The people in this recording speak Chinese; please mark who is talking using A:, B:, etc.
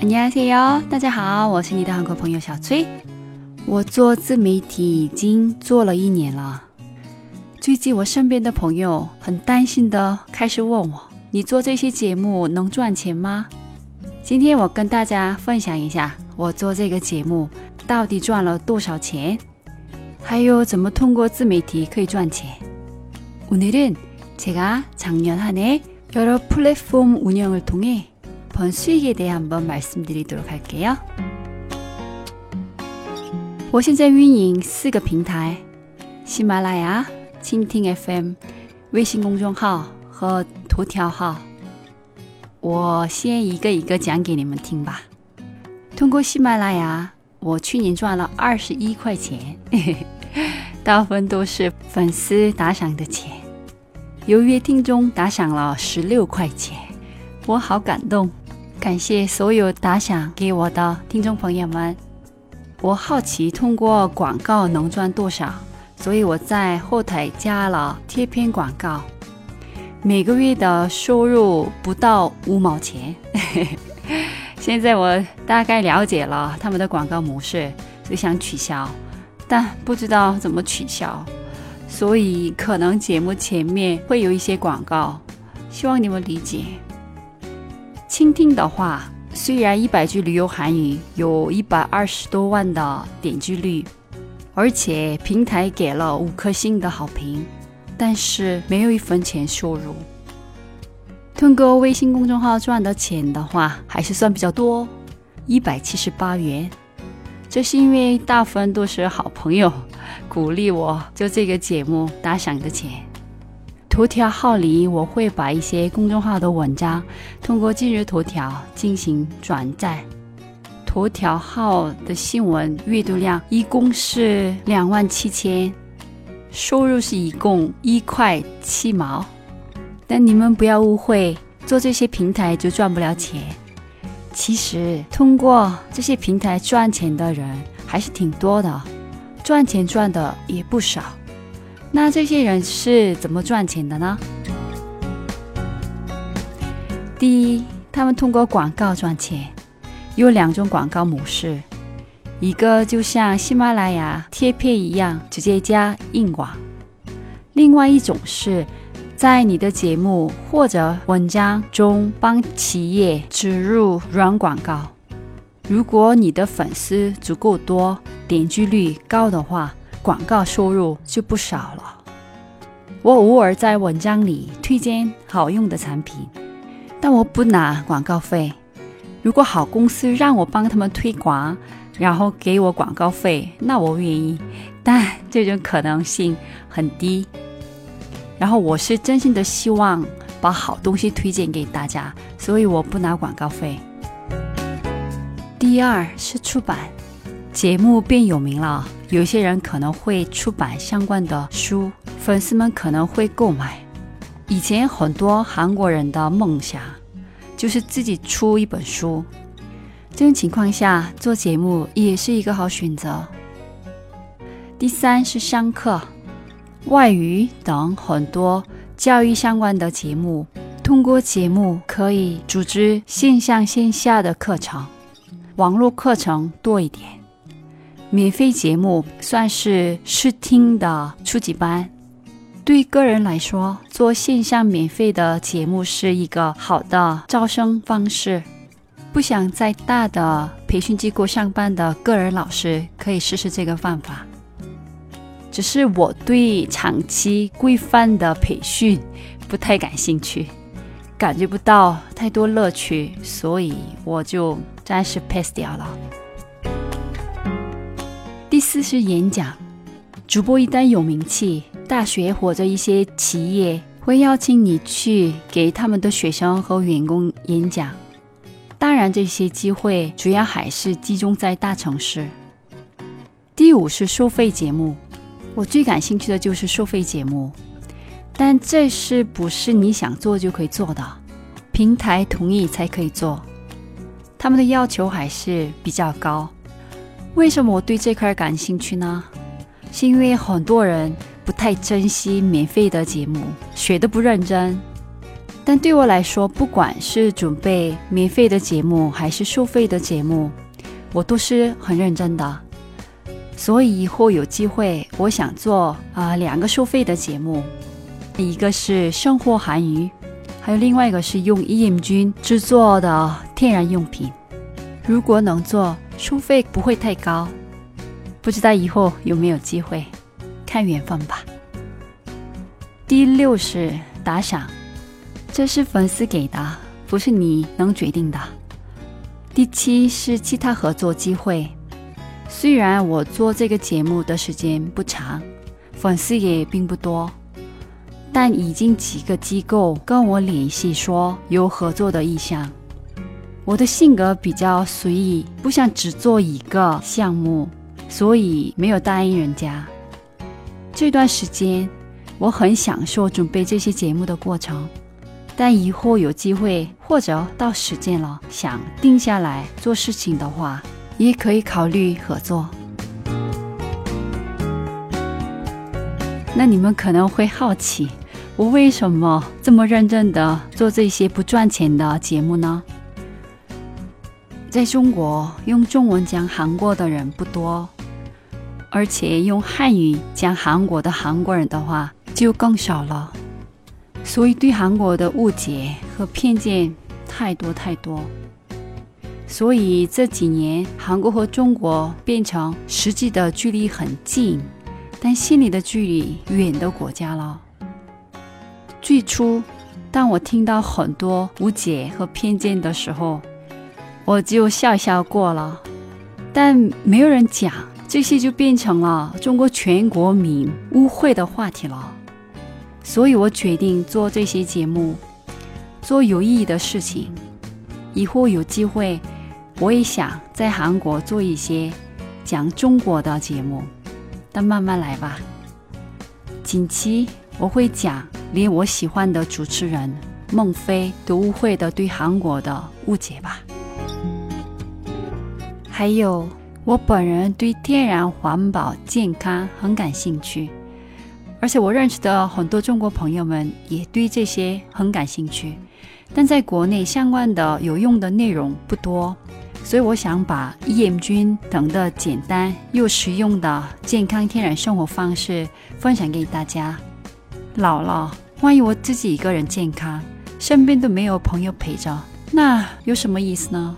A: 안녕하세요，大家好，我是你的韩国朋友小崔。我做自媒体已经做了一年了。最近我身边的朋友很担心的开始问我：“你做这些节目能赚钱吗？”今天我跟大家分享一下我做这个节目到底赚了多少钱，还有怎么通过自媒体可以赚钱。오늘은제가작년한해여러플랫폼운영을통해 번수익에대해한번말씀드리도록할게요我现在运营四个平台：喜马拉雅、蜻蜓 FM、微信公众号和头条号。我先一个一个讲给你们听吧。通过喜马拉雅，我去年赚了二十一块钱，大部分都是粉丝打赏的钱。有约听众打赏了十六块钱，我好感动。 感谢所有打赏给我的听众朋友们。我好奇通过广告能赚多少，所以我在后台加了贴片广告，每个月的收入不到五毛钱。现在我大概了解了他们的广告模式，所以想取消，但不知道怎么取消，所以可能节目前面会有一些广告，希望你们理解。倾听的话，虽然一百句旅游韩语有一百二十多万的点击率，而且平台给了五颗星的好评，但是没有一分钱收入。通过微信公众号赚的钱的话，还是算比较多，一百七十八元。这是因为大部分都是好朋友鼓励我做这个节目打赏的钱。头条号里，我会把一些公众号的文章通过今日头条进行转载。头条号的新闻阅读量一共是两万七千，收入是一共一块七毛。但你们不要误会，做这些平台就赚不了钱。其实通过这些平台赚钱的人还是挺多的，赚钱赚的也不少。那这些人是怎么赚钱的呢？第一，他们通过广告赚钱，有两种广告模式，一个就像喜马拉雅贴片一样，直接加硬广；另外一种是在你的节目或者文章中帮企业植入软广告。如果你的粉丝足够多，点击率高的话。广告收入就不少了。我偶尔在文章里推荐好用的产品，但我不拿广告费。如果好公司让我帮他们推广，然后给我广告费，那我愿意，但这种可能性很低。然后我是真心的希望把好东西推荐给大家，所以我不拿广告费。第二是出版，节目变有名了。有些人可能会出版相关的书，粉丝们可能会购买。以前很多韩国人的梦想就是自己出一本书，这种情况下做节目也是一个好选择。第三是上课、外语等很多教育相关的节目，通过节目可以组织线上线下的课程，网络课程多一点。免费节目算是试听的初级班，对个人来说，做线上免费的节目是一个好的招生方式。不想在大的培训机构上班的个人老师可以试试这个方法。只是我对长期规范的培训不太感兴趣，感觉不到太多乐趣，所以我就暂时 pass 掉了。第四是演讲，主播一旦有名气，大学或者一些企业会邀请你去给他们的学生和员工演讲。当然，这些机会主要还是集中在大城市。第五是收费节目，我最感兴趣的就是收费节目，但这是不是你想做就可以做的？平台同意才可以做，他们的要求还是比较高。为什么我对这块感兴趣呢？是因为很多人不太珍惜免费的节目，学的不认真。但对我来说，不管是准备免费的节目还是收费的节目，我都是很认真的。所以以后有机会，我想做啊两个收费的节目，一个是生活韩语，还有另外一个是用伊眼菌制作的天然用品。如果能做，收费不会太高。不知道以后有没有机会，看缘分吧。第六是打赏，这是粉丝给的，不是你能决定的。第七是其他合作机会，虽然我做这个节目的时间不长，粉丝也并不多，但已经几个机构跟我联系说有合作的意向。我的性格比较随意，不想只做一个项目。所以没有答应人家。这段时间我很享受准备这些节目的过程，但以后有机会或者到时间了想定下来做事情的话，也可以考虑合作。那你们可能会好奇，我为什么这么认真的做这些不赚钱的节目呢？在中国，用中文讲韩国的人不多。而且用汉语讲韩国的韩国人的话就更少了，所以对韩国的误解和偏见太多太多。所以这几年韩国和中国变成实际的距离很近，但心里的距离远的国家了。最初，当我听到很多误解和偏见的时候，我就笑笑过了，但没有人讲。这些就变成了中国全国民误会的话题了，所以我决定做这些节目，做有意义的事情。以后有机会，我也想在韩国做一些讲中国的节目，但慢慢来吧。近期我会讲连我喜欢的主持人孟非都误会的对韩国的误解吧，还有。我本人对天然环保、健康很感兴趣，而且我认识的很多中国朋友们也对这些很感兴趣。但在国内相关的有用的内容不多，所以我想把益菌等的简单又实用的健康天然生活方式分享给大家。老了，万一我自己一个人健康，身边都没有朋友陪着，那有什么意思呢？